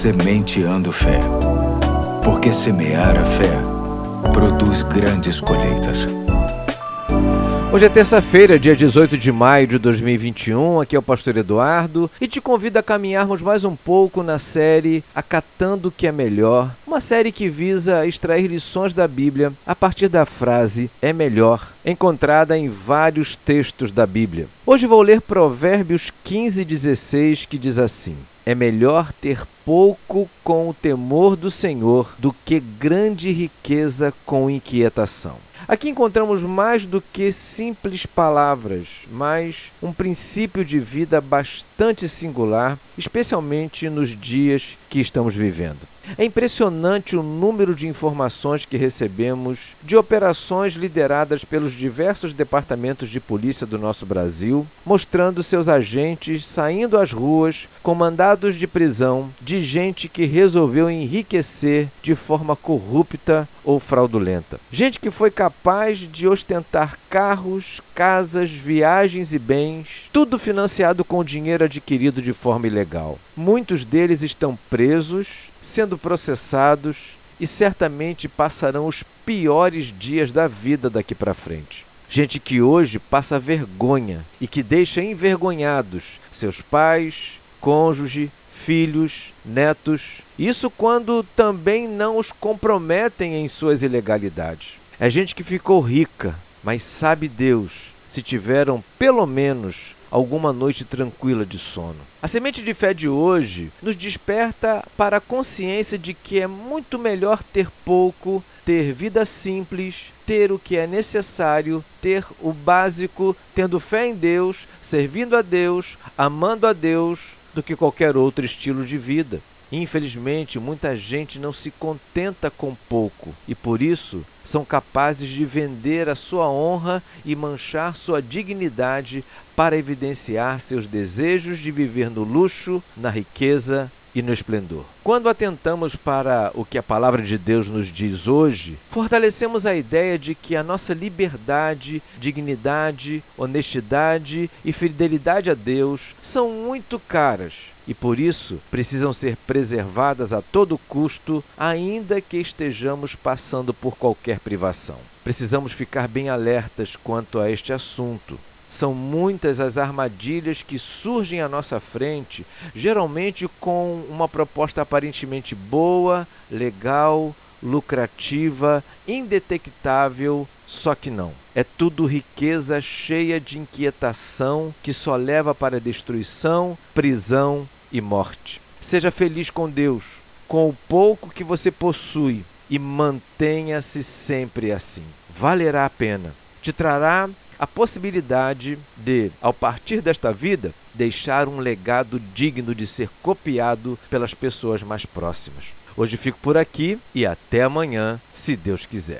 Sementeando Fé. Porque semear a fé produz grandes colheitas. Hoje é terça-feira, dia 18 de maio de 2021. Aqui é o Pastor Eduardo e te convido a caminharmos mais um pouco na série Acatando o que é Melhor, uma série que visa extrair lições da Bíblia a partir da frase é melhor, encontrada em vários textos da Bíblia. Hoje vou ler Provérbios 15, 16, que diz assim: É melhor ter pouco com o temor do Senhor do que grande riqueza com inquietação. Aqui encontramos mais do que simples palavras, mas um princípio de vida bastante singular, especialmente nos dias que estamos vivendo. É impressionante o número de informações que recebemos de operações lideradas pelos diversos departamentos de polícia do nosso Brasil, mostrando seus agentes saindo às ruas com mandados de prisão de gente que resolveu enriquecer de forma corrupta ou fraudulenta. Gente que foi capaz de ostentar carros, casas, viagens e bens, tudo financiado com dinheiro adquirido de forma ilegal. Muitos deles estão presos, sendo processados e certamente passarão os piores dias da vida daqui para frente. Gente que hoje passa vergonha e que deixa envergonhados seus pais, cônjuge, filhos, netos. Isso quando também não os comprometem em suas ilegalidades. É gente que ficou rica, mas sabe Deus se tiveram pelo menos alguma noite tranquila de sono. A semente de fé de hoje nos desperta para a consciência de que é muito melhor ter pouco, ter vida simples, ter o que é necessário, ter o básico, tendo fé em Deus, servindo a Deus, amando a Deus, do que qualquer outro estilo de vida. Infelizmente, muita gente não se contenta com pouco e por isso são capazes de vender a sua honra e manchar sua dignidade para evidenciar seus desejos de viver no luxo, na riqueza e no esplendor. Quando atentamos para o que a palavra de Deus nos diz hoje, fortalecemos a ideia de que a nossa liberdade, dignidade, honestidade e fidelidade a Deus são muito caras e por isso precisam ser preservadas a todo custo, ainda que estejamos passando por qualquer privação. Precisamos ficar bem alertas quanto a este assunto. São muitas as armadilhas que surgem à nossa frente, geralmente com uma proposta aparentemente boa, legal, lucrativa, indetectável, só que não. É tudo riqueza cheia de inquietação que só leva para destruição, prisão e morte. Seja feliz com Deus, com o pouco que você possui e mantenha-se sempre assim. Valerá a pena. Te trará a possibilidade de, ao partir desta vida, deixar um legado digno de ser copiado pelas pessoas mais próximas. Hoje fico por aqui e até amanhã, se Deus quiser.